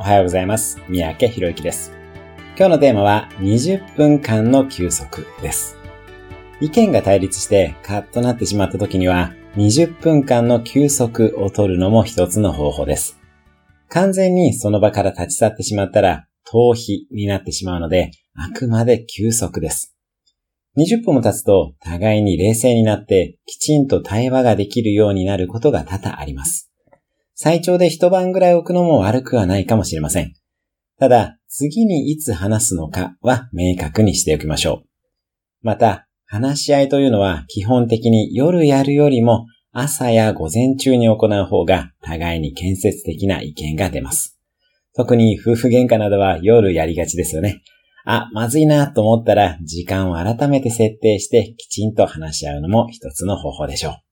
おはようございます。三宅博之です。今日のテーマは20分間の休息です。意見が対立してカッとなってしまった時には20分間の休息を取るのも一つの方法です。完全にその場から立ち去ってしまったら逃避になってしまうのであくまで休息です。20分も経つと互いに冷静になってきちんと対話ができるようになることが多々あります。最長で一晩ぐらい置くのも悪くはないかもしれません。ただ、次にいつ話すのかは明確にしておきましょう。また、話し合いというのは基本的に夜やるよりも朝や午前中に行う方が互いに建設的な意見が出ます。特に夫婦喧嘩などは夜やりがちですよね。あ、まずいなと思ったら時間を改めて設定してきちんと話し合うのも一つの方法でしょう。